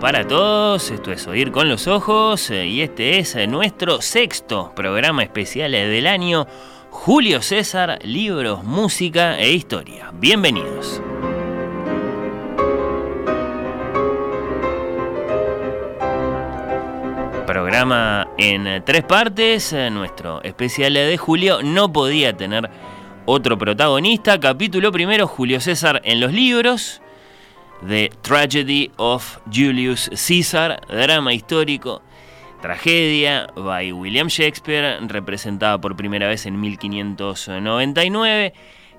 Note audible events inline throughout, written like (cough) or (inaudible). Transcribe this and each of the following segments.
Para todos, esto es Oír con los Ojos eh, y este es eh, nuestro sexto programa especial del año, Julio César, libros, música e historia. Bienvenidos. Programa en tres partes, eh, nuestro especial de julio no podía tener otro protagonista. Capítulo primero, Julio César en los libros. The Tragedy of Julius Caesar, drama histórico, tragedia by William Shakespeare, representada por primera vez en 1599.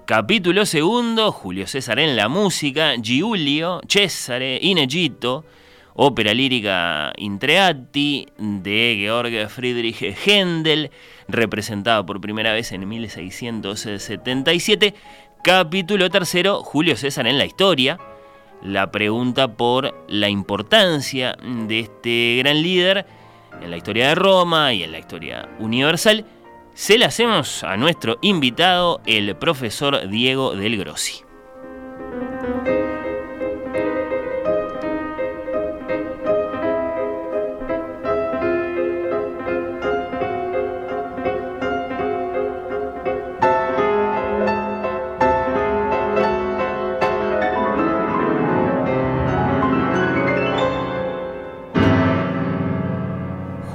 Capítulo segundo, Julio César en la música, Giulio Cesare in Egitto, ópera lírica Intreati de Georg Friedrich Händel, representada por primera vez en 1677. Capítulo tercero, Julio César en la historia, la pregunta por la importancia de este gran líder en la historia de Roma y en la historia universal, se la hacemos a nuestro invitado, el profesor Diego del Grossi.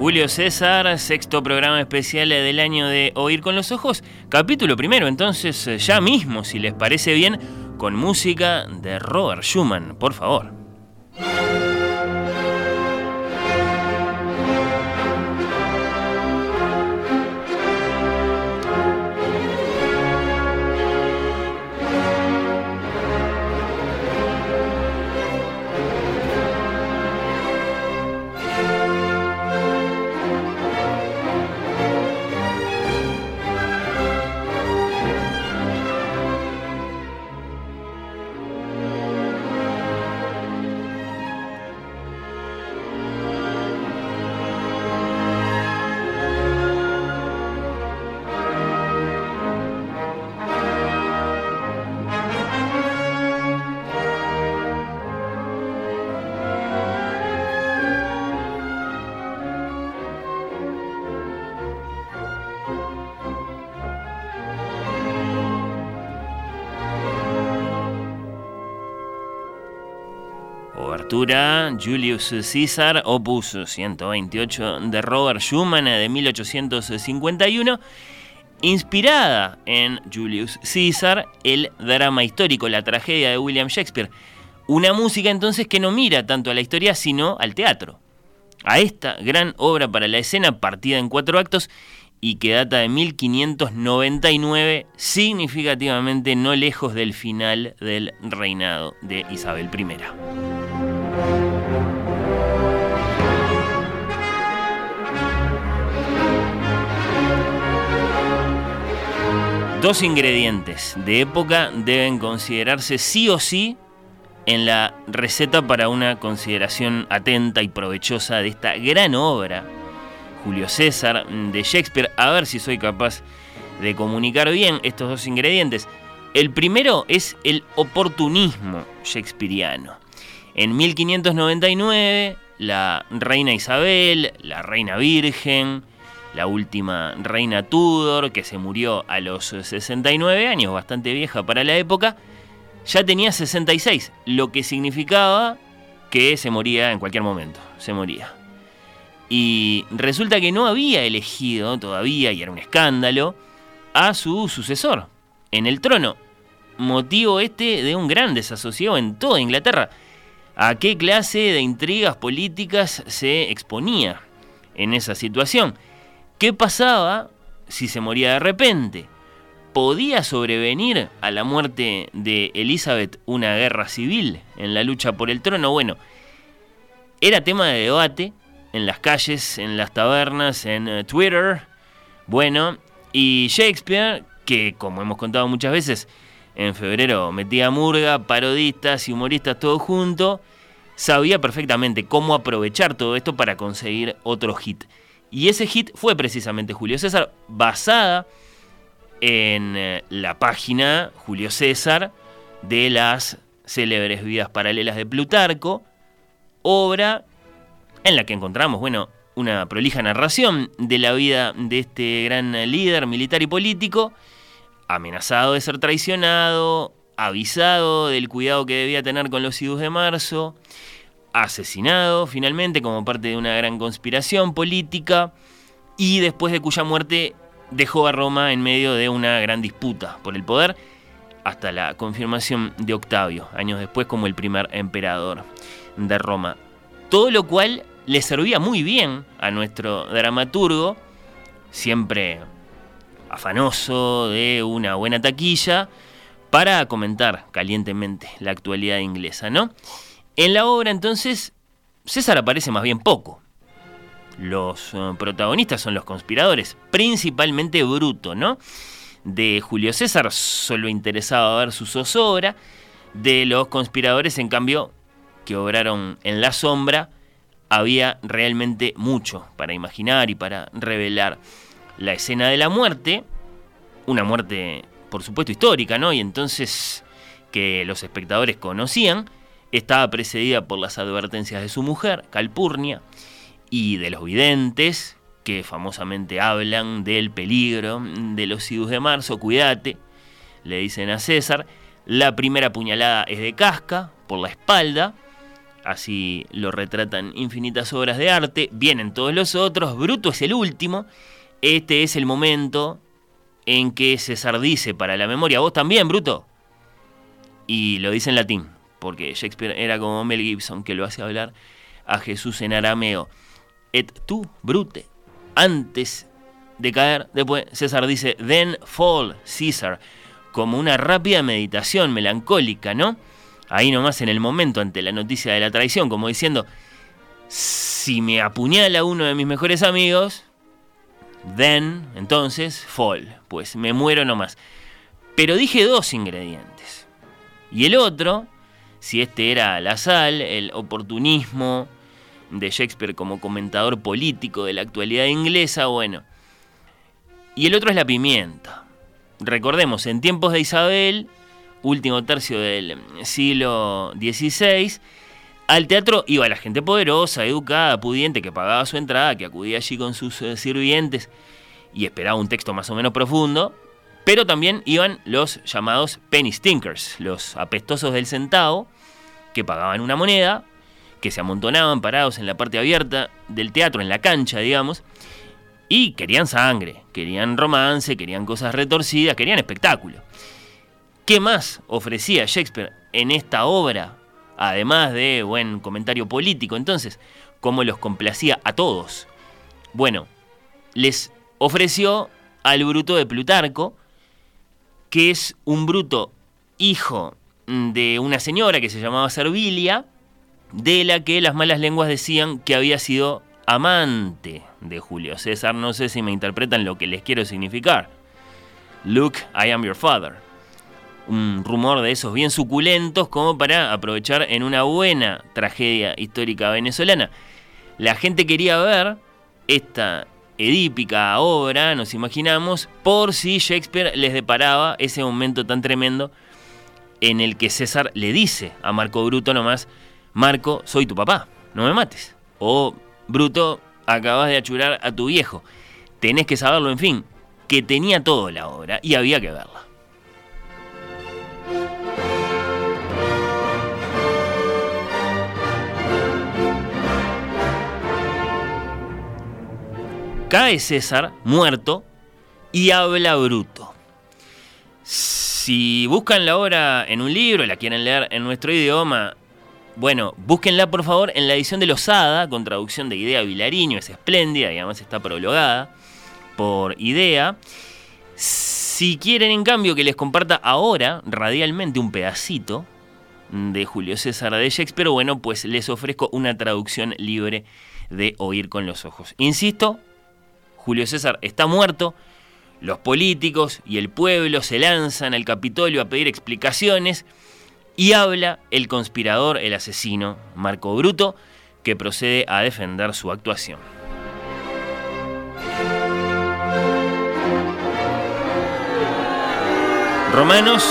Julio César, sexto programa especial del año de Oír con los Ojos, capítulo primero, entonces ya mismo, si les parece bien, con música de Robert Schumann, por favor. Julius Caesar, opus 128 de Robert Schumann de 1851, inspirada en Julius Caesar, el drama histórico, la tragedia de William Shakespeare. Una música entonces que no mira tanto a la historia sino al teatro. A esta gran obra para la escena partida en cuatro actos y que data de 1599, significativamente no lejos del final del reinado de Isabel I. Dos ingredientes de época deben considerarse sí o sí en la receta para una consideración atenta y provechosa de esta gran obra, Julio César, de Shakespeare. A ver si soy capaz de comunicar bien estos dos ingredientes. El primero es el oportunismo shakespeariano. En 1599, la reina Isabel, la reina virgen, la última reina Tudor, que se murió a los 69 años, bastante vieja para la época, ya tenía 66, lo que significaba que se moría en cualquier momento, se moría. Y resulta que no había elegido todavía, y era un escándalo, a su sucesor en el trono. Motivo este de un gran desasosiego en toda Inglaterra. ¿A qué clase de intrigas políticas se exponía en esa situación? ¿Qué pasaba si se moría de repente? ¿Podía sobrevenir a la muerte de Elizabeth una guerra civil en la lucha por el trono? Bueno, era tema de debate en las calles, en las tabernas, en eh, Twitter. Bueno, y Shakespeare, que como hemos contado muchas veces, en febrero metía murga, parodistas y humoristas todo junto, sabía perfectamente cómo aprovechar todo esto para conseguir otro hit. Y ese hit fue precisamente Julio César, basada en eh, la página Julio César de las célebres vidas paralelas de Plutarco, obra en la que encontramos, bueno, una prolija narración de la vida de este gran líder militar y político, amenazado de ser traicionado, avisado del cuidado que debía tener con los idus de marzo, asesinado finalmente como parte de una gran conspiración política y después de cuya muerte dejó a Roma en medio de una gran disputa por el poder hasta la confirmación de Octavio, años después como el primer emperador de Roma. Todo lo cual le servía muy bien a nuestro dramaturgo, siempre afanoso de una buena taquilla, para comentar calientemente la actualidad inglesa, ¿no? En la obra entonces César aparece más bien poco. Los eh, protagonistas son los conspiradores, principalmente Bruto, ¿no? De Julio César solo interesaba ver su zozobra, de los conspiradores en cambio que obraron en la sombra, había realmente mucho para imaginar y para revelar la escena de la muerte, una muerte por supuesto histórica, ¿no? Y entonces que los espectadores conocían, estaba precedida por las advertencias de su mujer, Calpurnia, y de los videntes, que famosamente hablan del peligro de los idus de marzo, cuídate, le dicen a César. La primera puñalada es de casca, por la espalda, así lo retratan infinitas obras de arte, vienen todos los otros, Bruto es el último, este es el momento en que César dice para la memoria, vos también, Bruto, y lo dice en latín, porque Shakespeare era como Mel Gibson, que lo hace hablar a Jesús en arameo. Et tu, brute, antes de caer, después César dice, then fall, César, como una rápida meditación melancólica, ¿no? Ahí nomás en el momento ante la noticia de la traición, como diciendo, si me apuñala uno de mis mejores amigos, then, entonces, fall, pues me muero nomás. Pero dije dos ingredientes. Y el otro, si este era la sal, el oportunismo de Shakespeare como comentador político de la actualidad inglesa, bueno. Y el otro es la pimienta. Recordemos, en tiempos de Isabel, último tercio del siglo XVI, al teatro iba la gente poderosa, educada, pudiente, que pagaba su entrada, que acudía allí con sus eh, sirvientes y esperaba un texto más o menos profundo, pero también iban los llamados penny stinkers, los apestosos del centavo, que pagaban una moneda, que se amontonaban parados en la parte abierta del teatro, en la cancha, digamos, y querían sangre, querían romance, querían cosas retorcidas, querían espectáculo. ¿Qué más ofrecía Shakespeare en esta obra, además de buen comentario político? Entonces, ¿cómo los complacía a todos? Bueno, les ofreció al bruto de Plutarco, que es un bruto hijo de una señora que se llamaba Servilia, de la que las malas lenguas decían que había sido amante de Julio César. No sé si me interpretan lo que les quiero significar. Look, I am your father. Un rumor de esos bien suculentos como para aprovechar en una buena tragedia histórica venezolana. La gente quería ver esta edípica obra, nos imaginamos, por si Shakespeare les deparaba ese momento tan tremendo en el que César le dice a Marco Bruto nomás, Marco, soy tu papá, no me mates. O Bruto, acabas de achurar a tu viejo. Tenés que saberlo, en fin, que tenía todo la obra y había que verla. Cae César, muerto, y habla bruto. Si buscan la obra en un libro y la quieren leer en nuestro idioma, bueno, búsquenla por favor en la edición de Losada, con traducción de Idea Vilariño, es espléndida y además está prologada por Idea. Si quieren en cambio que les comparta ahora, radialmente, un pedacito de Julio César de Shakespeare, bueno, pues les ofrezco una traducción libre de Oír con los Ojos. Insisto, Julio César está muerto, los políticos y el pueblo se lanzan al Capitolio a pedir explicaciones y habla el conspirador, el asesino, Marco Bruto, que procede a defender su actuación. Romanos,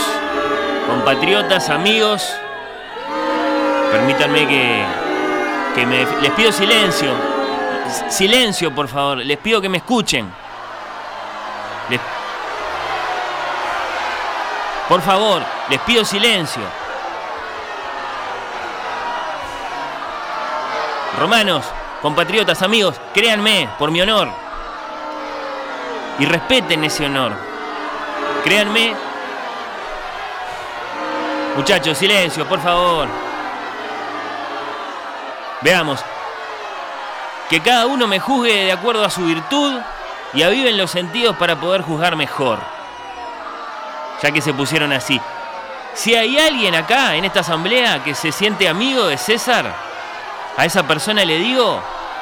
compatriotas, amigos, permítanme que que les pido silencio. Silencio, por favor. Les pido que me escuchen. por favor, les pido silencio. Romanos, compatriotas, amigos, créanme, por mi honor. Y respeten ese honor. Créanme. Muchachos, silencio, por favor. Veamos. Que cada uno me juzgue de acuerdo a su virtud y aviven los sentidos para poder juzgar mejor. Ya que se pusieron así. Si hay alguien acá en esta asamblea que se siente amigo de César, a esa persona le digo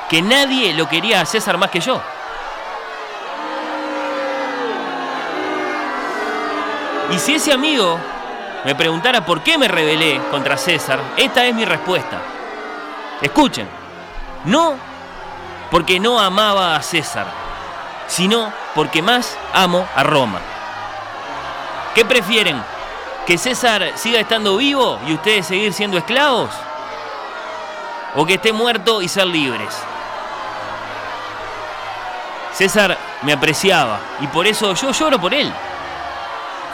que nadie lo quería a César más que yo. Y si ese amigo me preguntara por qué me rebelé contra César, esta es mi respuesta. Escuchen, no porque no amaba a César, sino porque más amo a Roma. ¿Qué prefieren? ¿Que César siga estando vivo y ustedes seguir siendo esclavos? ¿O que esté muerto y ser libres? César me apreciaba y por eso yo lloro por él.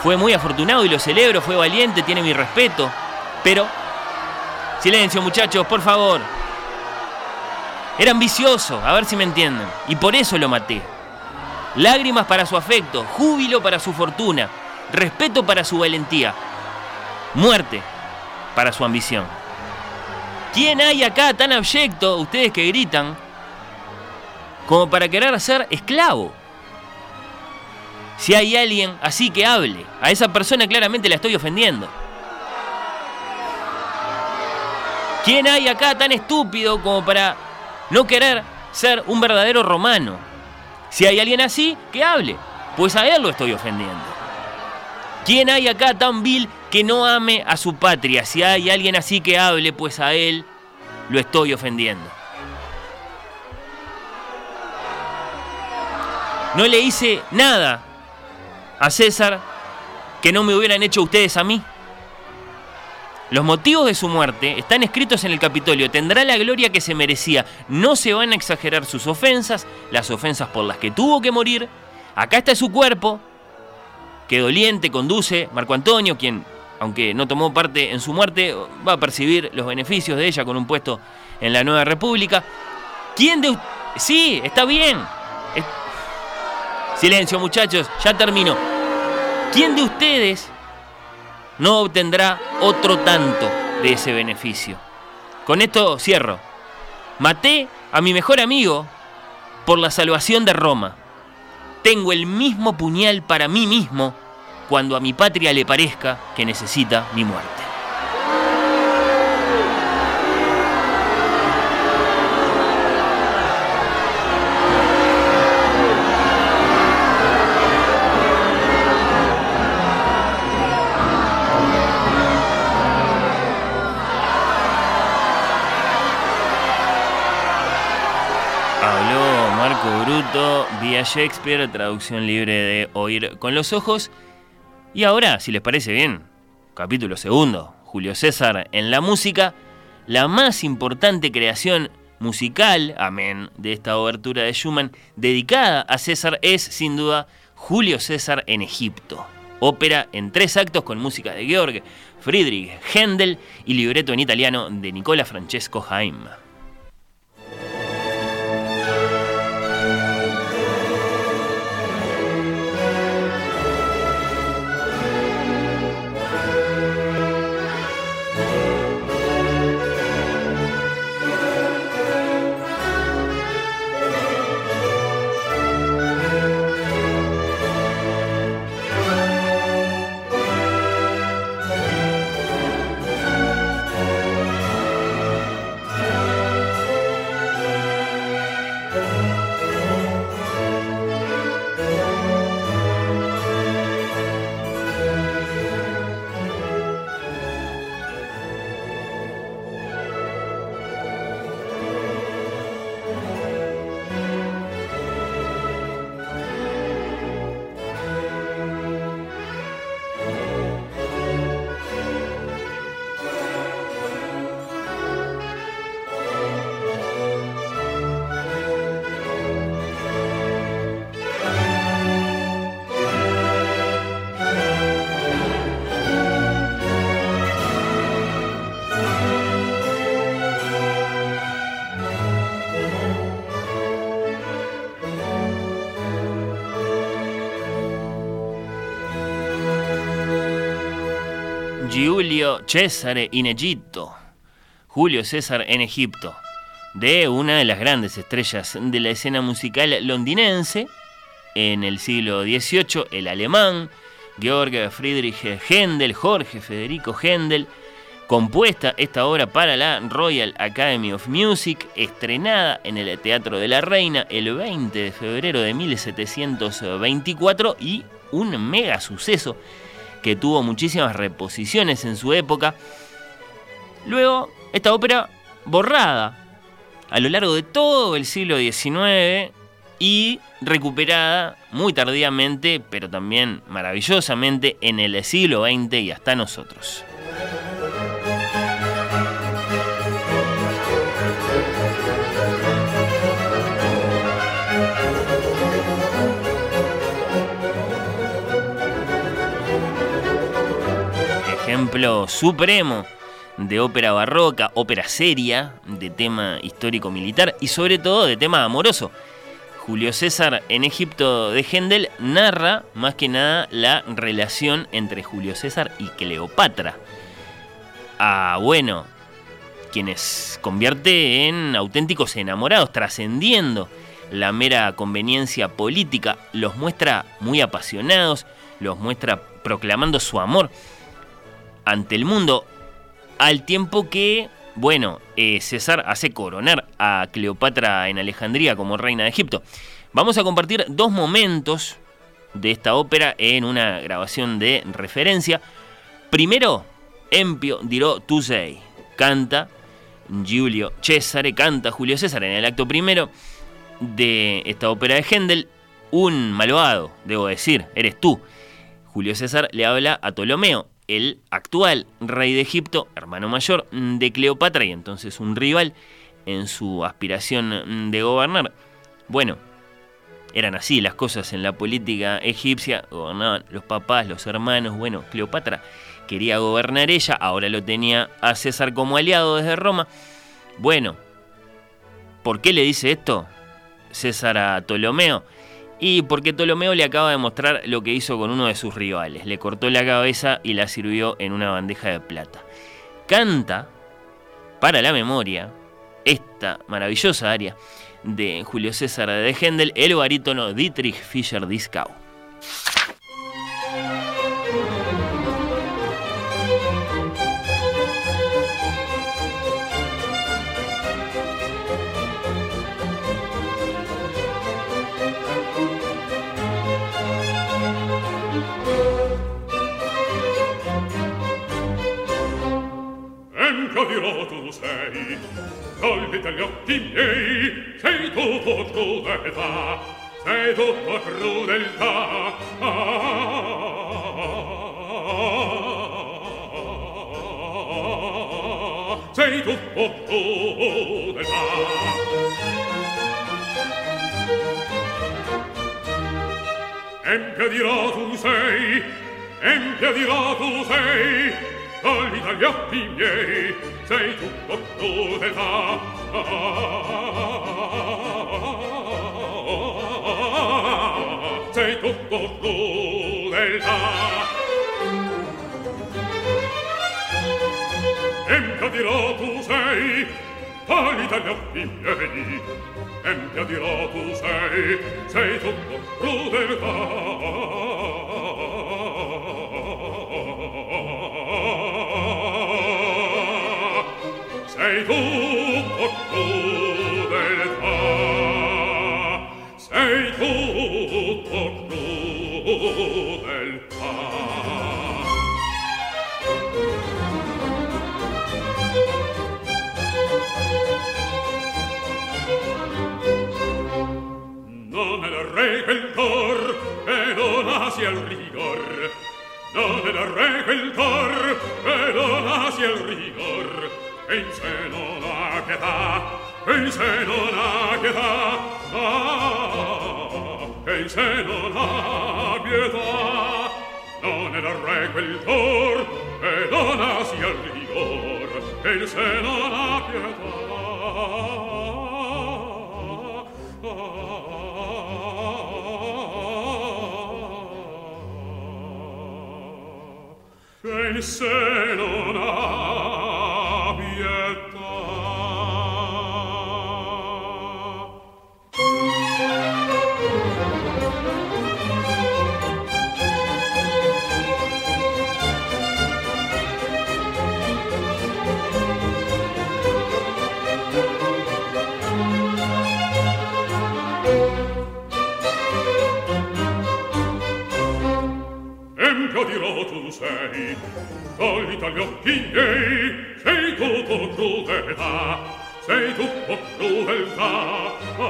Fue muy afortunado y lo celebro, fue valiente, tiene mi respeto. Pero, silencio muchachos, por favor. Era ambicioso, a ver si me entienden. Y por eso lo maté. Lágrimas para su afecto, júbilo para su fortuna, respeto para su valentía, muerte para su ambición. ¿Quién hay acá tan abyecto, ustedes que gritan, como para querer ser esclavo? Si hay alguien así que hable, a esa persona claramente la estoy ofendiendo. ¿Quién hay acá tan estúpido como para no querer ser un verdadero romano. Si hay alguien así, que hable, pues a él lo estoy ofendiendo. ¿Quién hay acá tan vil que no ame a su patria? Si hay alguien así que hable, pues a él lo estoy ofendiendo. No le hice nada a César que no me hubieran hecho ustedes a mí. Los motivos de su muerte están escritos en el Capitolio. Tendrá la gloria que se merecía. No se van a exagerar sus ofensas, las ofensas por las que tuvo que morir. Acá está su cuerpo, que doliente conduce Marco Antonio, quien, aunque no tomó parte en su muerte, va a percibir los beneficios de ella con un puesto en la Nueva República. ¿Quién de Sí, está bien. Silencio, muchachos, ya termino. ¿Quién de ustedes no obtendrá otro tanto de ese beneficio. Con esto cierro. Maté a mi mejor amigo por la salvación de Roma. Tengo el mismo puñal para mí mismo cuando a mi patria le parezca que necesita mi muerte. Vía Shakespeare, traducción libre de Oír con los ojos. Y ahora, si les parece bien, capítulo segundo, Julio César en la música, la más importante creación musical, amén, de esta obertura de Schumann, dedicada a César, es sin duda Julio César en Egipto. Ópera en tres actos con música de Georg Friedrich Händel y libreto en italiano de Nicola Francesco Haim. Cesare in Egitto. Julio César en Egipto, de una de las grandes estrellas de la escena musical londinense en el siglo XVIII, el alemán Georg Friedrich Händel, Jorge Federico Händel, compuesta esta obra para la Royal Academy of Music, estrenada en el Teatro de la Reina el 20 de febrero de 1724 y un mega suceso que tuvo muchísimas reposiciones en su época. Luego, esta ópera borrada a lo largo de todo el siglo XIX y recuperada muy tardíamente, pero también maravillosamente en el siglo XX y hasta nosotros. Ejemplo supremo de ópera barroca, ópera seria, de tema histórico militar y sobre todo de tema amoroso. Julio César en Egipto de Händel narra más que nada la relación entre Julio César y Cleopatra. Ah, bueno, quienes convierte en auténticos enamorados, trascendiendo la mera conveniencia política, los muestra muy apasionados, los muestra proclamando su amor ante el mundo, al tiempo que, bueno, eh, César hace coronar a Cleopatra en Alejandría como reina de Egipto. Vamos a compartir dos momentos de esta ópera en una grabación de referencia. Primero, Empio dirò tu sei. Canta Giulio Cesare, canta Julio César en el acto primero de esta ópera de Händel. Un malvado, debo decir, eres tú. Julio César le habla a Ptolomeo, el actual rey de Egipto, hermano mayor de Cleopatra y entonces un rival en su aspiración de gobernar. Bueno, eran así las cosas en la política egipcia, gobernaban los papás, los hermanos, bueno, Cleopatra quería gobernar ella, ahora lo tenía a César como aliado desde Roma. Bueno, ¿por qué le dice esto César a Ptolomeo? Y porque Ptolomeo le acaba de mostrar lo que hizo con uno de sus rivales. Le cortó la cabeza y la sirvió en una bandeja de plata. Canta, para la memoria, esta maravillosa área de Julio César de Händel, el barítono Dietrich Fischer-Dieskau. colpi dagli occhi miei sei tutto crudeltà sei tutto crudeltà. Ah, ah, ah, sei tutto crudeltà. Empia di rotum sei empia di rotum sei togli dagli occhi miei sei tutto dove va? Sei tutto crudeltà empia dirò tu sei pallida gli occhi miei empia dirò tu sei sei tutto crudeltà sei tu o crudeltà sei tu o crudeltà Non è il re quel cor che non asi al rigor. Non è il re quel cor che non asi al rigor e in seno la pietà, e in seno la pietà, ah, pietà. Non è del re quel tor, e non ha sia il rigor, e in seno la pietà. Ah, in se non ha dirò tu sei Togli dagli occhi miei Sei tutto crudeltà Sei tutto crudeltà ah, ah,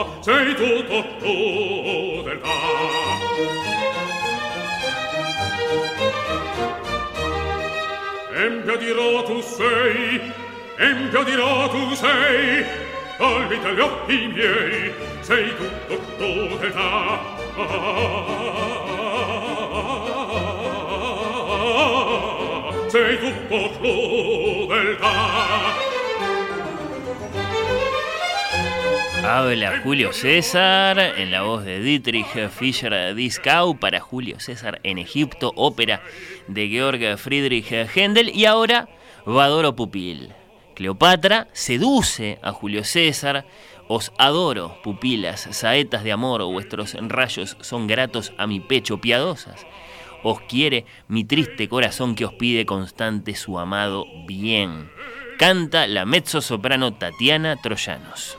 ah, Sei tutto crudeltà Empio di tu sei, empio di tu sei, pietà. E in Habla Julio César en la voz de Dietrich Fischer-Dieskau para Julio César en Egipto, ópera de Georg Friedrich Händel y ahora Vadoro Pupil. Cleopatra seduce a Julio César, os adoro, pupilas, saetas de amor, vuestros rayos son gratos a mi pecho piadosas. Os quiere mi triste corazón que os pide constante su amado bien. Canta la mezzo soprano Tatiana Troyanos.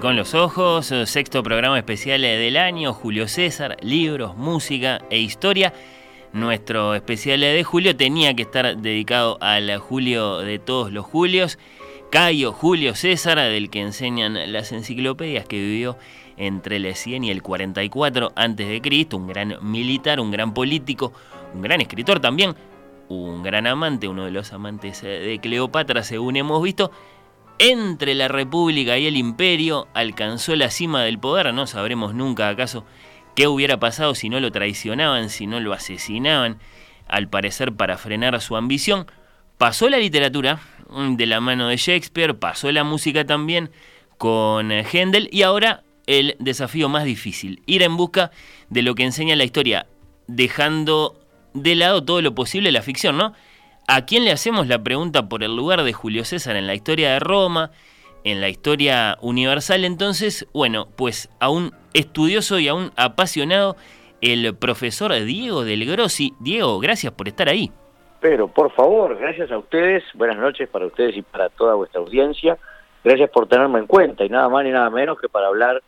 Con los ojos, eh, sexto programa especial del año, Julio César, libros, música e historia. Nuestro especial de julio tenía que estar dedicado al Julio de todos los Julios, Cayo Julio César, del que enseñan las enciclopedias que vivió entre el 100 y el 44 a.C., un gran militar, un gran político, un gran escritor también, un gran amante, uno de los amantes de Cleopatra, según hemos visto, entre la República y el Imperio, alcanzó la cima del poder, no sabremos nunca acaso qué hubiera pasado si no lo traicionaban, si no lo asesinaban, al parecer para frenar su ambición. Pasó la literatura mm, de la mano de Shakespeare, pasó la música también con Händel y ahora el desafío más difícil, ir en busca de lo que enseña la historia, dejando de lado todo lo posible la ficción, ¿no? ¿A quién le hacemos la pregunta por el lugar de Julio César en la historia de Roma, en la historia universal? Entonces, bueno, pues a un estudioso y a un apasionado, el profesor Diego del Grossi. Diego, gracias por estar ahí. Pero, por favor, gracias a ustedes, buenas noches para ustedes y para toda vuestra audiencia. Gracias por tenerme en cuenta y nada más ni nada menos que para hablar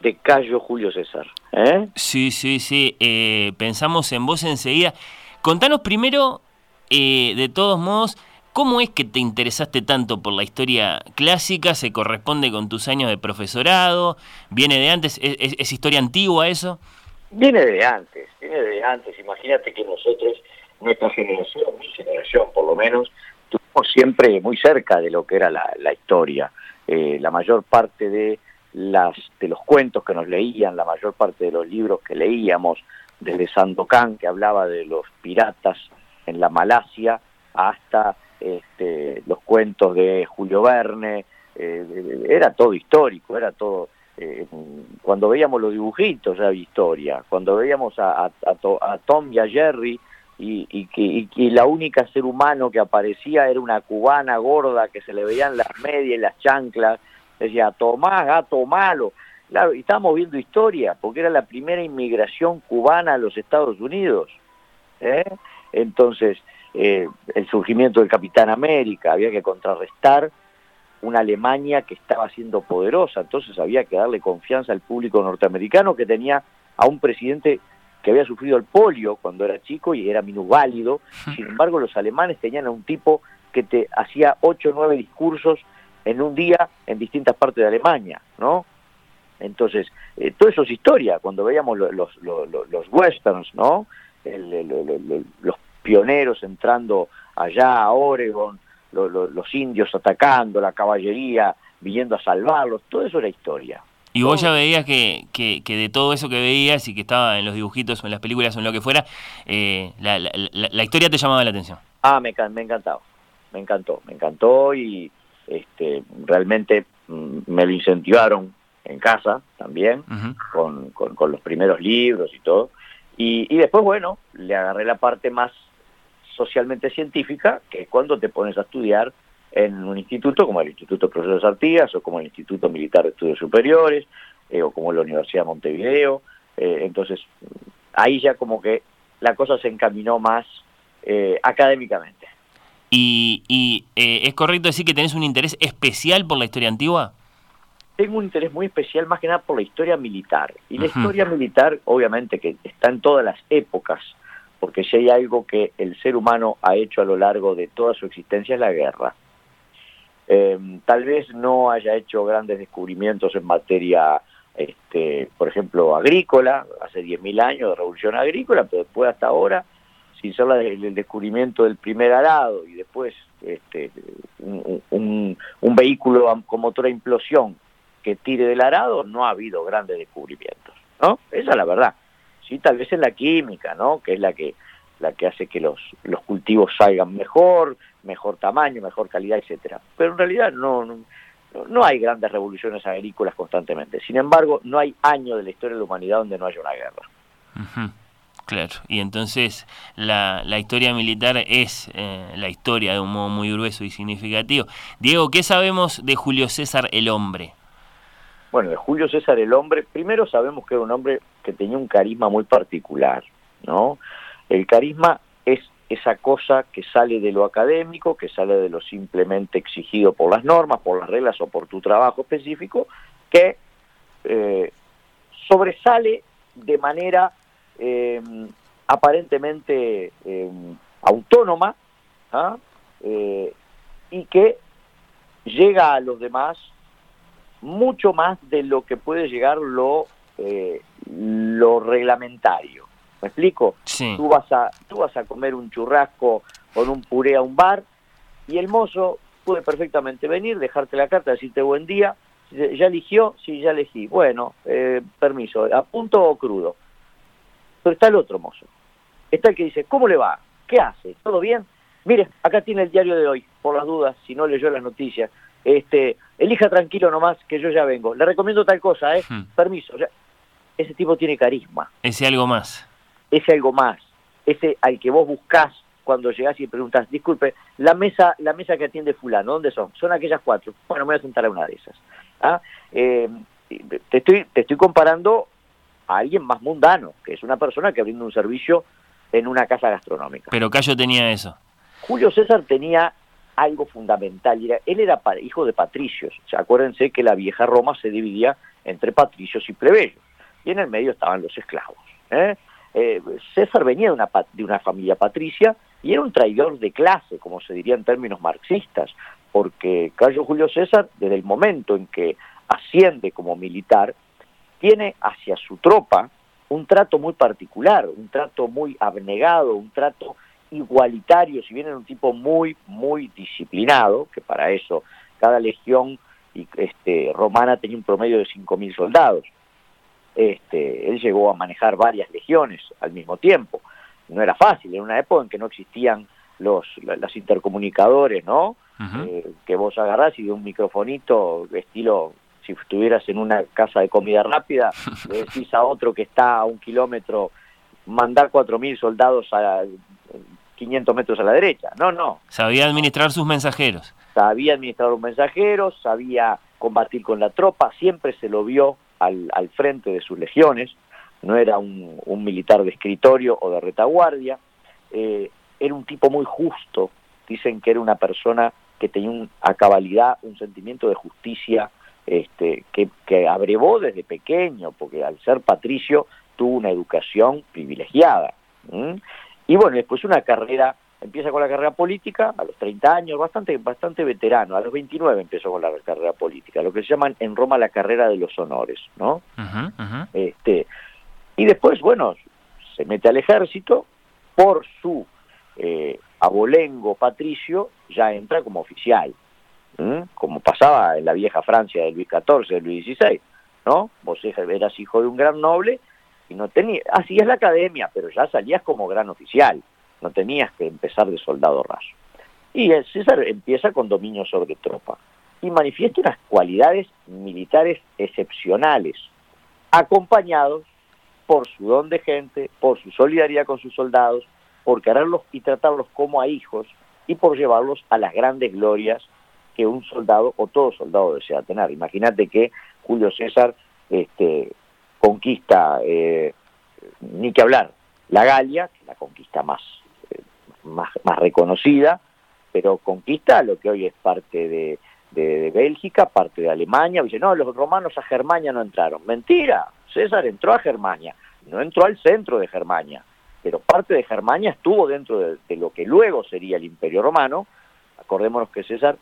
de Cayo Julio César. ¿eh? Sí, sí, sí. Eh, pensamos en vos enseguida. Contanos primero eh, de todos modos, ¿cómo es que te interesaste tanto por la historia clásica? ¿Se corresponde con tus años de profesorado? ¿Viene de antes? ¿Es, historia antigua eso? Viene de antes, viene de antes. Imagínate que nosotros, nuestra generación, mi generación por lo menos, estuvimos siempre muy cerca de lo que era la, historia. Eh, la mayor parte de, las, de los cuentos que nos leían, la mayor parte de los libros que leíamos, desde Sandokan, que hablaba de los piratas en la Malasia hasta este, los cuentos de Julio Verne, eh, era todo histórico, era todo... Eh, cuando veíamos los dibujitos ya había historia, cuando veíamos a, Tom y a Jerry y, que, la única ser humano que aparecía era una cubana gorda que se le veían las medias y las chanclas, decía, Tomás, gato malo. Claro, y estábamos viendo historia, porque era la primera inmigración cubana a los Estados Unidos. ¿eh? Entonces, eh, el surgimiento del Capitán América, había que contrarrestar una Alemania que estaba siendo poderosa, entonces había que darle confianza al público norteamericano que tenía a un presidente que había sufrido el polio cuando era chico y era minusválido, sin embargo los alemanes tenían a un tipo que te hacía ocho o nueve discursos en un día en distintas partes de Alemania, ¿no? Entonces, eh, todo eso es historia, cuando veíamos los, los, los westerns, ¿no? Los pioneros entrando allá a Oregon, los indios atacando, la caballería viniendo a salvarlos, todo eso era historia. Y vos ya veías que, que, de todo eso que veías y que estaba en los dibujitos o en las películas o en lo que fuera, eh, la, la, historia te llamaba la atención. Ah, me, me encantó, me encantó, me encantó y este, realmente mm, me lo incentivaron en casa también, con, con, los primeros libros y todo. Y, después, bueno, le agarré la parte más socialmente científica, que es cuando te pones a estudiar en un instituto como el Instituto Profesores Artigas o como el Instituto Militar de Estudios Superiores eh, o como la Universidad de Montevideo. Eh, entonces, ahí ya como que la cosa se encaminó más eh, académicamente. ¿Y, eh, es correcto decir que tenés un interés especial por la historia antigua? Tengo un interés muy especial más que nada por la historia militar. Y la historia militar, obviamente, que está en todas las épocas, porque si hay algo que el ser humano ha hecho a lo largo de toda su existencia es la guerra. Em, tal vez no haya hecho grandes descubrimientos en materia, este, por ejemplo, agrícola, hace 10.000 años de revolución agrícola, pero después hasta ahora sin ser el descubrimiento del primer arado y después este, un, vehículo con motor a implosión que tire del arado, no ha habido grandes descubrimientos, ¿no? Esa es la verdad. Sí, tal vez en la química, ¿no? Que es la que la que hace que los, los cultivos salgan mejor, mejor tamaño, mejor calidad, etcétera. Pero en realidad no, no, no hay grandes revoluciones agrícolas constantemente. Sin embargo, no hay año de la historia de la humanidad donde no haya una guerra. Claro, y entonces la, la historia militar es eh, la historia de un modo muy grueso y significativo. Diego, ¿qué sabemos de Julio César el hombre? Bueno, de Julio César el hombre, primero sabemos que era un hombre que tenía un carisma muy particular, ¿no? El carisma es esa cosa que sale de lo académico, que sale de lo simplemente exigido por las normas, por las reglas o por tu trabajo específico, que eh, sobresale de manera eh, aparentemente eh, autónoma ¿ah? eh, y que llega a los demás mucho más de lo que puede llegar lo, lo reglamentario. ¿Me explico? Tú, vas a, tú vas a comer un churrasco con un puré a un bar y el mozo puede perfectamente venir, dejarte la carta, decirte buen día. ¿Ya eligió? Sí, ya elegí. Bueno, permiso, ¿a punto o crudo? Pero está el otro mozo. Está el que dice, ¿cómo le va? ¿Qué hace? ¿Todo bien? Mire, acá tiene el diario de hoy, por las dudas, si no leyó las noticias. Este, elija tranquilo nomás, que yo ya vengo. Le recomiendo tal cosa, ¿eh? Hmm. Permiso. ese tipo tiene carisma. Ese algo más. Ese algo más. Ese al que vos buscás cuando llegás y preguntas, disculpe, la mesa, la mesa que atiende fulano, ¿dónde son? Son aquellas cuatro. Bueno, me voy a sentar a una de esas. ¿Ah? Eh, te, estoy, te estoy comparando a alguien más mundano, que es una persona que brinda un servicio en una casa gastronómica. Pero Cayo tenía eso. Julio César tenía algo fundamental, él era hijo de patricios. acuérdense que la vieja Roma se dividía entre patricios y plebeyos, y en el medio estaban los esclavos. ¿eh? Eh, César venía de una, de una familia patricia y era un traidor de clase, como se diría en términos marxistas, porque Cayo Julio César, desde el momento en que asciende como militar, tiene hacia su tropa un trato muy particular, un trato muy abnegado, un trato igualitario, si bien era un tipo muy, muy disciplinado, que para eso cada legión este, romana tenía un promedio de 5.000 soldados. Este, él llegó a manejar varias legiones al mismo tiempo. No era fácil, en una época en que no existían los, los intercomunicadores, ¿no? Eh, que vos agarrás y de un microfonito estilo si estuvieras en una casa de comida rápida, (laughs) le decís a otro que está a un kilómetro, mandar 4.000 soldados a 500 metros a la derecha. No, no. Sabía administrar sus mensajeros. Sabía administrar los mensajeros, sabía combatir con la tropa, siempre se lo vio al, al frente de sus legiones, no era un, un militar de escritorio o de retaguardia, eh, era un tipo muy justo, dicen que era una persona que tenía una cabalidad, un sentimiento de justicia este, que, que abrevó desde pequeño, porque al ser patricio tuvo una educación privilegiada. Y bueno, después una carrera, empieza con la carrera política a los 30 años, bastante, bastante veterano, a los 29 empezó con la carrera política, lo que se llaman en Roma la carrera de los honores, ¿no? Este, y después, bueno, se mete al ejército, por su eh, abolengo patricio, ya entra como oficial como pasaba en la vieja Francia de Luis XIV, de Luis XVI, ¿no? Vos eras hijo de un gran noble y no tenías, así es la academia, pero ya salías como gran oficial, no tenías que empezar de soldado raso. Y el César empieza con dominio sobre tropa y manifiesta unas cualidades militares excepcionales, acompañados por su don de gente, por su solidaridad con sus soldados, por quererlos y tratarlos como a hijos y por llevarlos a las grandes glorias que un soldado o todo soldado desea tener. Imagínate que Julio César este, conquista, eh, ni que hablar, la Galia, que la conquista más, eh, más, reconocida, pero conquista lo que hoy es parte de, de, Bélgica, parte de Alemania. Dice, no, los romanos a Germania no entraron. Mentira, César entró a Germania, no entró al centro de Germania, pero parte de Germania estuvo dentro de, lo que luego sería el Imperio Romano. Acordémonos que César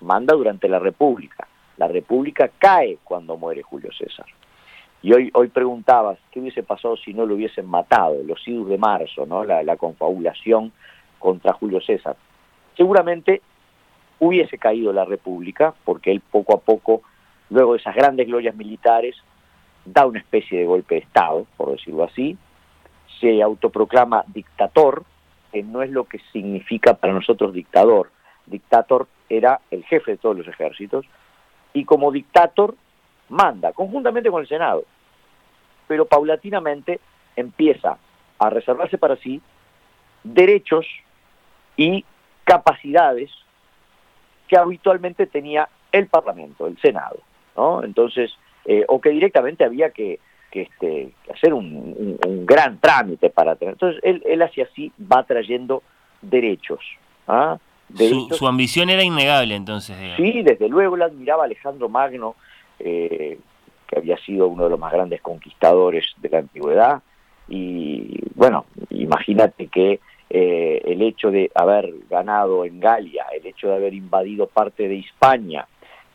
manda durante la República. La República cae cuando muere Julio César. Y hoy, hoy preguntabas, ¿qué hubiese pasado si no lo hubiesen matado? Los idus de marzo, ¿no? la, la confabulación contra Julio César. Seguramente hubiese caído la República, porque él poco a poco, luego de esas grandes glorias militares, da una especie de golpe de Estado, por decirlo así, se autoproclama dictador, que no es lo que significa para nosotros dictador. Dictador era el jefe de todos los ejércitos, y como dictador manda, conjuntamente con el Senado, pero paulatinamente empieza a reservarse para sí derechos y capacidades que habitualmente tenía el Parlamento, el Senado, ¿no? Entonces, eh, o que directamente había que, este, hacer un, gran trámite para tener. Entonces, él, él hacia así va trayendo derechos. ¿ah? Su, ambición era innegable, entonces. Sí, desde luego la admiraba Alejandro Magno, eh, había sido uno de los más grandes conquistadores de la antigüedad. Y bueno, imagínate que eh, el hecho de haber ganado en Galia, el hecho de haber invadido parte de España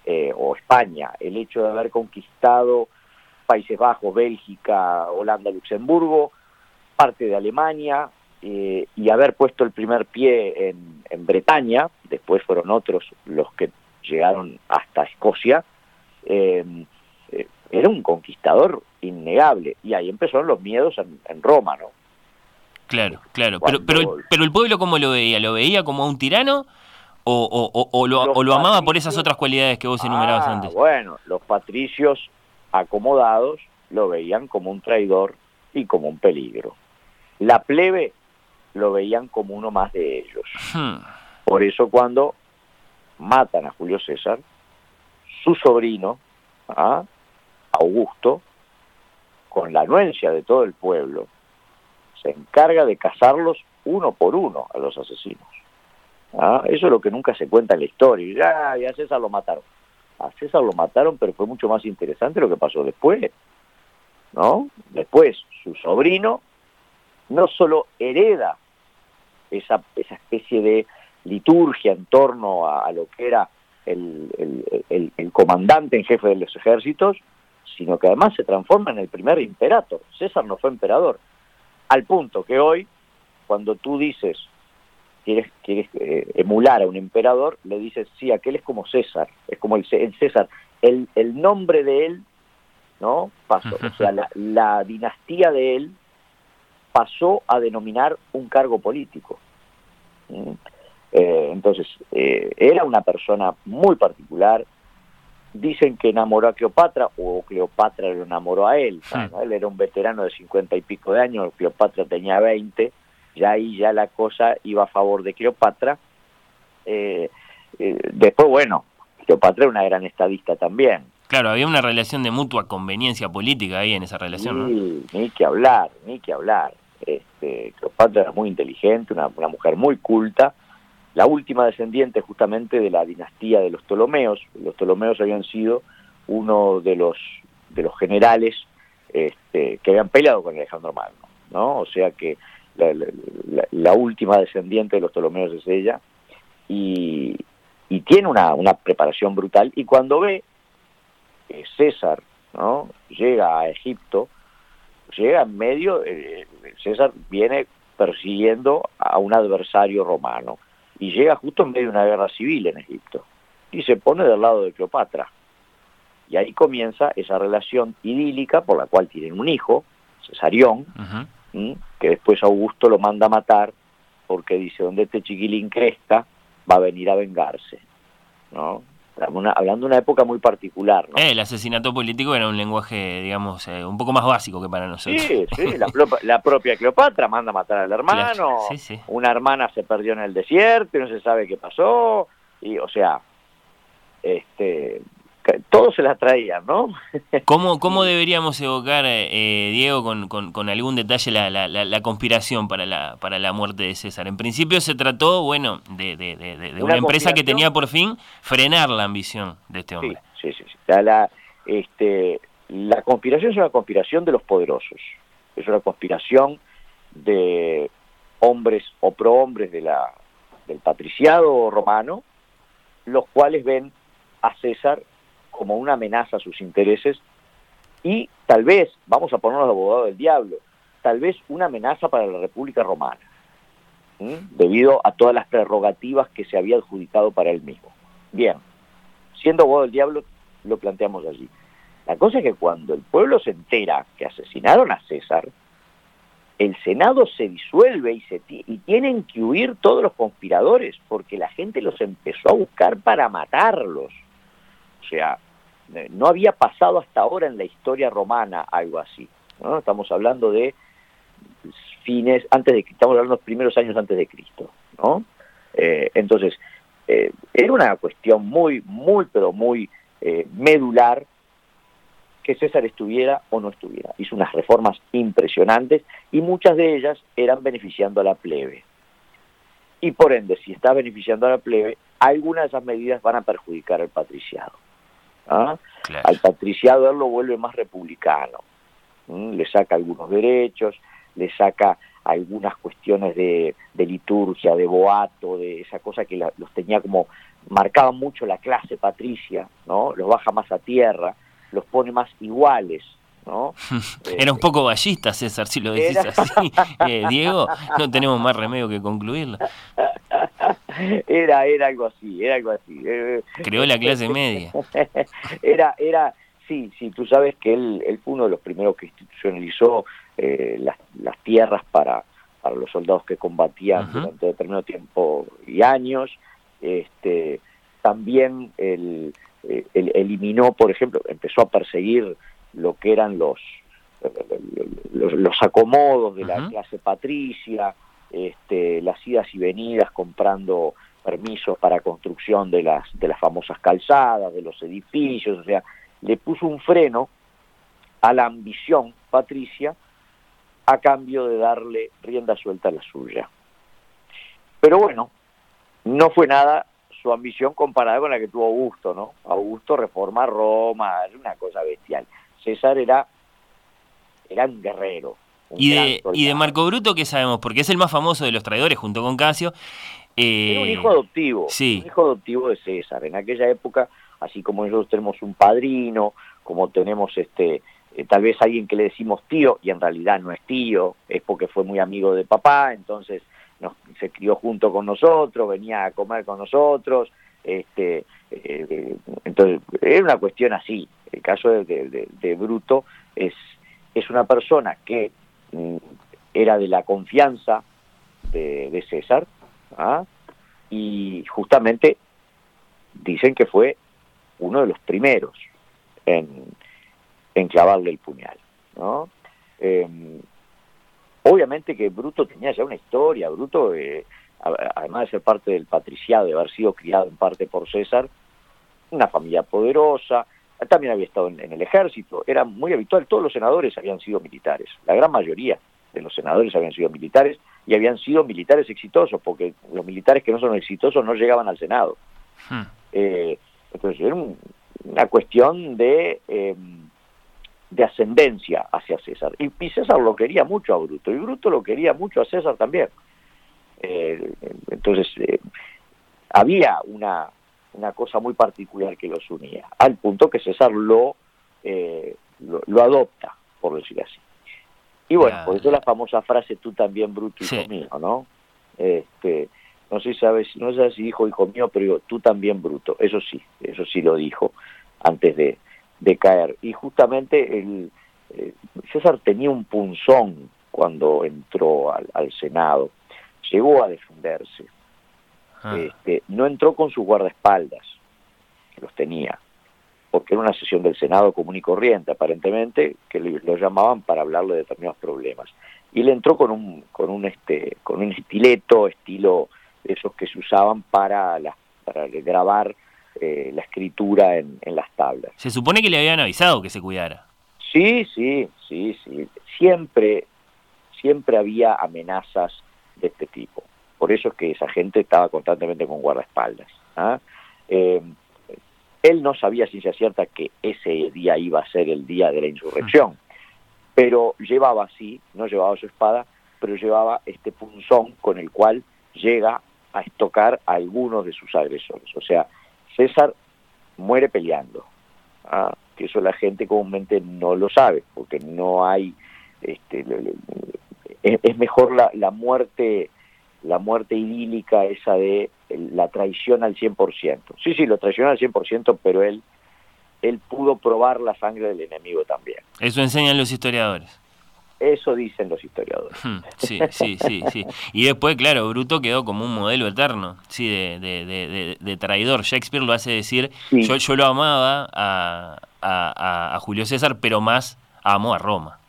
eh, o España, el hecho de haber conquistado Países Bajos, Bélgica, Holanda, Luxemburgo, parte de Alemania eh, y haber puesto el primer pie en, en, Bretaña, después fueron otros los que llegaron hasta Escocia, era un conquistador innegable y ahí empezaron los miedos en, en Roma, ¿no? Claro, claro. Pero, pero, el, pero el pueblo, ¿cómo lo veía? ¿Lo veía como un tirano? ¿O, lo, amaba por esas otras cualidades que vos enumerabas ah, antes? Bueno, los patricios acomodados lo veían como un traidor y como un peligro. La plebe lo veían como uno más de ellos. Hmm. Por eso cuando matan a Julio César, su sobrino, ¿ah? Augusto, con la anuencia de todo el pueblo, se encarga de cazarlos uno por uno a los asesinos. ¿Ah? Eso es lo que nunca se cuenta en la historia. Ya, ya a César lo mataron. A César lo mataron, pero fue mucho más interesante lo que pasó después. ¿No? Después, su sobrino no solo hereda esa, esa especie de liturgia en torno a, lo que era el, el, el, comandante en jefe de los ejércitos, sino que además se transforma en el primer imperator. César no fue emperador, al punto que hoy, cuando tú dices, quieres, quieres eh, emular a un emperador, le dices, sí, aquel es como César, es como el, César. El, el, nombre de él, ¿no? Pasó, o sea, la, dinastía de él pasó a denominar un cargo político. ¿Mm? Eh, entonces, eh, era una persona muy particular, dicen que enamoró a Cleopatra o Cleopatra lo enamoró a él. Él era un veterano de cincuenta y pico de años, Cleopatra tenía veinte, ya ahí ya la cosa iba a favor de Cleopatra. Eh, eh, después, bueno, Cleopatra era una gran estadista también. Claro, había una relación de mutua conveniencia política ahí en esa relación, sí, Ni que hablar, ni que hablar. Este, Cleopatra era muy inteligente, una, una mujer muy culta, la última descendiente justamente de la dinastía de los Ptolomeos. Los Ptolomeos habían sido uno de los, de los generales este, que habían peleado con Alejandro Magno, ¿no? O sea que la, última descendiente de los Ptolomeos es ella y, y tiene una, una preparación brutal y cuando ve que César ¿no? llega a Egipto, llega en medio, eh, César viene persiguiendo a un adversario romano y llega justo en medio de una guerra civil en Egipto y se pone del lado de Cleopatra. Y ahí comienza esa relación idílica por la cual tienen un hijo, Cesarión, que después Augusto lo manda a matar porque dice, donde este chiquilín crezca, va a venir a vengarse. ¿no? Hablando de una época muy particular. ¿no? Eh, el asesinato político era un lenguaje, digamos, eh, un poco más básico que para nosotros. Sí, sí, la, propia Cleopatra manda a matar al hermano, una hermana se perdió en el desierto y no se sabe qué pasó, y o sea, este todos se las traían, ¿no? (laughs) ¿Cómo, cómo deberíamos evocar, eh, Diego, con, con, algún detalle la, la, la, conspiración para la, para la muerte de César? En principio se trató, bueno, de, de, de, una, empresa que tenía por fin frenar la ambición de este hombre. Sí, sí, sí. La, este, la conspiración es una conspiración de los poderosos, es una conspiración de hombres o prohombres de la, del patriciado romano, los cuales ven a César como una amenaza a sus intereses y tal vez, vamos a ponernos de abogado del diablo, tal vez una amenaza para la República Romana, debido a todas las prerrogativas que se había adjudicado para él mismo. Bien, siendo abogado del diablo, lo planteamos allí. La cosa es que cuando el pueblo se entera que asesinaron a César, el Senado se disuelve y, se y tienen que huir todos los conspiradores porque la gente los empezó a buscar para matarlos. O sea, no había pasado hasta ahora en la historia romana algo así. ¿no? Estamos hablando de fines, antes de estamos hablando de los primeros años antes de Cristo. ¿no? Eh, entonces, eh, era una cuestión muy, muy, pero muy medular que César estuviera o no estuviera. Hizo unas reformas impresionantes y muchas de ellas eran beneficiando a la plebe. Y por ende, si está beneficiando a la plebe, algunas de esas medidas van a perjudicar al patriciado. ¿Ah? Al patriciado él lo vuelve más republicano. Le saca algunos derechos, le saca algunas cuestiones de, liturgia, de boato, de esa cosa que los tenía como, marcaba mucho la clase patricia, ¿no? Los baja más a tierra los pone más iguales. ¿no? (laughs) Era un poco ballista, César, si lo decís así. (laughs) Eh, Diego, no tenemos más remedio que concluirlo. (laughs) Era, era algo así, era algo así. Eh, Creó la clase media. (laughs) Era, era, sí, sí, tú sabes que él, él fue uno de los primeros que institucionalizó eh, las, las tierras para, para los soldados que combatían durante determinado tiempo y años. Este, también el eh, eliminó, por ejemplo, empezó a perseguir lo que eran los, los, acomodos de la clase patricia, este, las idas y venidas comprando permisos para construcción de las, de las famosas calzadas, de los edificios, o sea, le puso un freno a la ambición patricia a cambio de darle rienda suelta a la suya. Pero bueno, no fue nada su ambición comparada con la que tuvo Augusto, ¿no? Augusto reforma Roma, es una cosa bestial. César era, era un guerrero. ¿Y, de, ¿Y de Marco Bruto qué sabemos? Porque es el más famoso de los traidores junto con Casio. era un eh, hijo adoptivo, sí. un hijo adoptivo de César. En aquella época, así como nosotros tenemos un padrino, como tenemos este eh, tal vez alguien que le decimos tío y en realidad no es tío, es porque fue muy amigo de papá, entonces se crió junto con nosotros, venía a comer con nosotros, este, eh, entonces era una cuestión así. El caso de, Bruto es, es una persona que era de la confianza de, César, ¿ah? y justamente dicen que fue uno de los primeros en, en clavarle el puñal. ¿no? Em, Obviamente que Bruto tenía ya una historia, Bruto, eh, además de ser parte del patriciado, de haber sido criado en parte por César, una familia poderosa, también había estado en, el ejército, era muy habitual, todos los senadores habían sido militares, la gran mayoría de los senadores habían sido militares y habían sido militares exitosos, porque los militares que no son exitosos no llegaban al Senado. Hmm. Eh, entonces era una cuestión de... Eh, de ascendencia hacia César. Y, César lo quería mucho a Bruto, y Bruto lo quería mucho a César también. Eh, entonces, eh, había una, una cosa muy particular que los unía, al punto que César lo, eh, lo, adopta, por decir así. Y bueno, por eso la famosa frase, tú también, Bruto, hijo mío, ¿no? Este, no sé, sabes, no sé si dijo hijo mío, pero digo, tú también, Bruto. Eso sí, eso sí lo dijo antes de, de caer. Y justamente el, eh, César tenía un punzón cuando entró al, Senado, llegó a defenderse. Ah. Este, no entró con sus guardaespaldas, que los tenía, porque era una sesión del Senado común y corriente, aparentemente, que lo llamaban para hablarle de determinados problemas. Y él entró con un, con un, este, con un estileto, estilo de esos que se usaban para, las, para grabar eh, la escritura en, en, las tablas. Se supone que le habían avisado que se cuidara. Sí, sí, sí, sí. Siempre, siempre había amenazas de este tipo. Por eso es que esa gente estaba constantemente con guardaespaldas. ¿ah? Eh, él no sabía si se cierta que ese día iba a ser el día de la insurrección, pero llevaba así, no llevaba su espada, pero llevaba este punzón con el cual llega a estocar a algunos de sus agresores. O sea, César muere peleando. ¿ah? Que eso la gente comúnmente no lo sabe, porque no hay... Este, es, mejor la, la muerte la muerte idílica esa de la traición al 100%. Sí, sí, lo traicionó al 100%, pero él, él pudo probar la sangre del enemigo también. Eso enseñan los historiadores. Eso dicen los historiadores. (laughs) Sí, sí, sí, sí. Y después, claro, Bruto quedó como un modelo eterno, sí, de, de, de, traidor. Shakespeare lo hace decir, yo, yo lo amaba a, a, a, Julio César, pero más amo a Roma.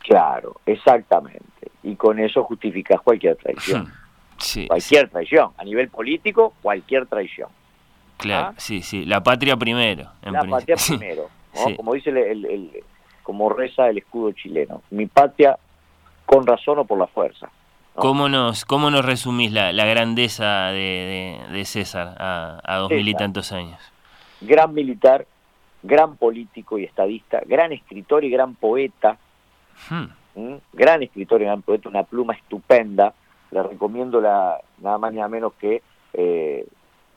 Claro, exactamente. Y con eso justificas cualquier traición. (laughs) Cualquier traición, a nivel político, cualquier traición. Claro, ¿Ah? sí, sí, la patria primero. la patria primero, como dice el, como reza el escudo chileno, mi patria con razón o por la fuerza. ¿Cómo, nos, ¿Cómo nos resumís la, la grandeza de, de, César a, a dos mil y tantos años? Gran militar, gran político y estadista, gran escritor y gran poeta, hmm. gran escritor y gran poeta, una pluma estupenda, le recomiendo la, nada más ni nada menos que eh,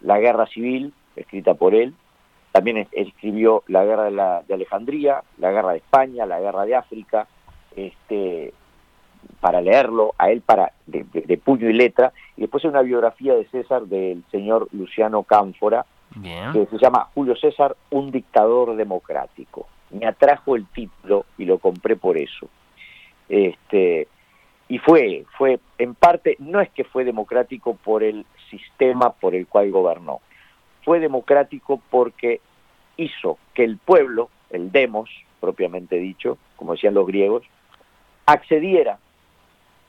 La Guerra Civil, escrita por él. También escribió La Guerra de, la, de, Alejandría, La Guerra de España, La Guerra de África, este, para leerlo, a él para de, puño y letra. Y después hay una biografía de César del señor Luciano Cánfora, que se llama Julio César, un dictador democrático. Me atrajo el título y lo compré por eso. Este, y fue, fue en parte, no es que fue democrático por el sistema por el cual gobernó, fue democrático porque hizo que el pueblo, el demos propiamente dicho, como decían los griegos, accediera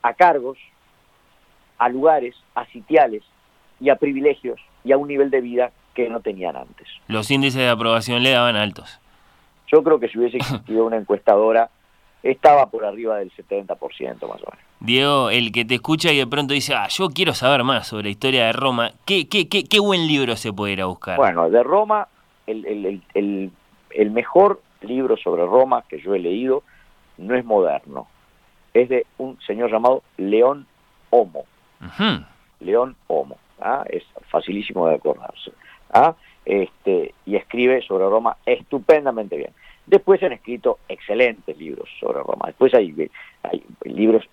a cargos, a lugares, a sitiales y a privilegios y a un nivel de vida que no tenían antes. Los índices de aprobación le daban altos. Yo creo que si hubiese existido una encuestadora estaba por arriba del 70% más o menos. Diego, el que te escucha y de pronto dice, ah, yo quiero saber más sobre la historia de Roma, ¿qué, qué, qué, qué buen libro se puede ir a buscar? Bueno, de Roma, el, el, el, el, mejor libro sobre Roma que yo he leído no es moderno, es de un señor llamado León Homo. León Homo, ¿ah? es facilísimo de acordarse. ¿ah? Este, y escribe sobre Roma estupendamente bien. Después han escrito excelentes libros sobre Roma. Después hay, hay libros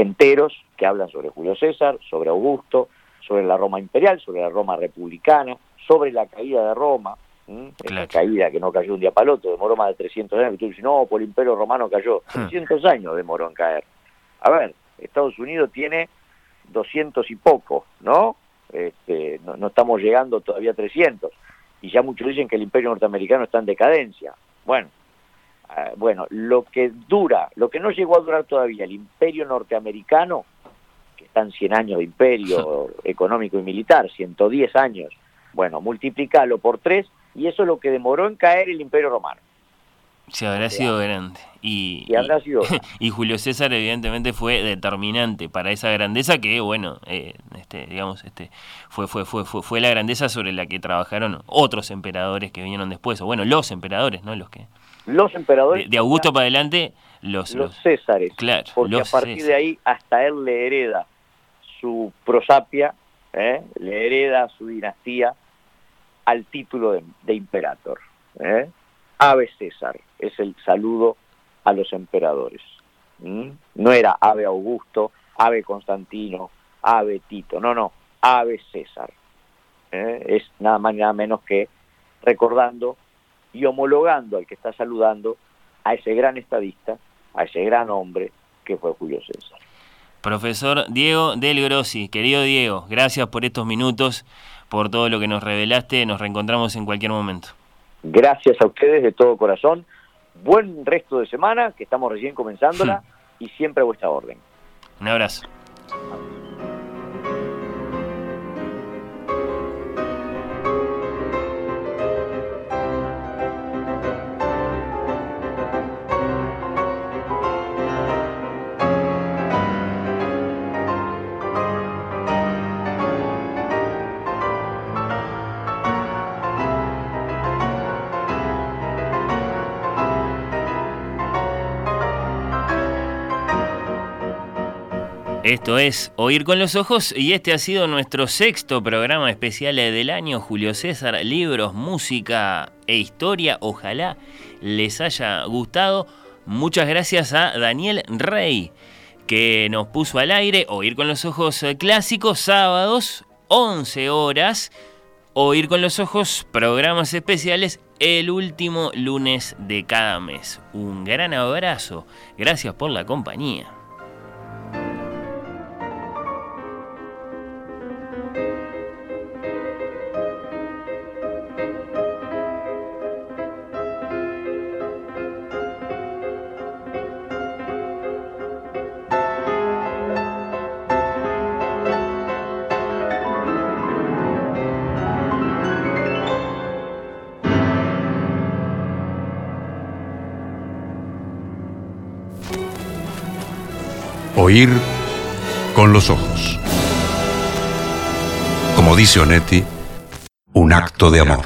enteros que hablan sobre Julio César, sobre Augusto, sobre la Roma imperial, sobre la Roma republicana, sobre la caída de Roma, la caída que no cayó un día para el otro, demoró más de 300 años, y tú dices, no, por el imperio romano cayó, 300 años demoró en caer. A ver, Estados Unidos tiene 200 y poco, ¿no? Este, no, no estamos llegando todavía a 300, y ya muchos dicen que el imperio norteamericano está en decadencia. Bueno, Ah, bueno, lo que dura, lo que no llegó a durar todavía el imperio norteamericano, que están 100 años de imperio (laughs) económico y militar, 110 años, bueno, multiplicalo por 3 y eso es lo que demoró en caer el imperio romano. Se habrá sido grande. Y, sido (laughs) y, Julio César evidentemente fue determinante para esa grandeza que, bueno, eh, este, digamos, este, fue, fue, fue, fue, fue la grandeza sobre la que trabajaron otros emperadores que vinieron después, o bueno, los emperadores, ¿no? Los que los emperadores... De, Augusto para adelante, los, los, Césares. Claro, porque a partir de ahí hasta él le hereda su prosapia, ¿eh? le hereda su dinastía al título de, de imperator. ¿eh? Ave César es el saludo a los emperadores. No era Ave Augusto, Ave Constantino, Ave Tito, no, no, Ave César. ¿eh? Es nada más nada menos que recordando y homologando al que está saludando a ese gran estadista, a ese gran hombre que fue Julio César. Profesor Diego Del Grossi, querido Diego, gracias por estos minutos, por todo lo que nos revelaste, nos reencontramos en cualquier momento. Gracias a ustedes de todo corazón, buen resto de semana, que estamos recién comenzándola, y siempre a vuestra orden. Un abrazo. Esto es Oír con los Ojos y este ha sido nuestro sexto programa especial del año. Julio César, libros, música e historia. Ojalá les haya gustado. Muchas gracias a Daniel Rey que nos puso al aire Oír con los Ojos clásicos sábados 11 horas. Oír con los Ojos programas especiales el último lunes de cada mes. Un gran abrazo. Gracias por la compañía. Oír con los ojos. Como dice Onetti, un acto de amor.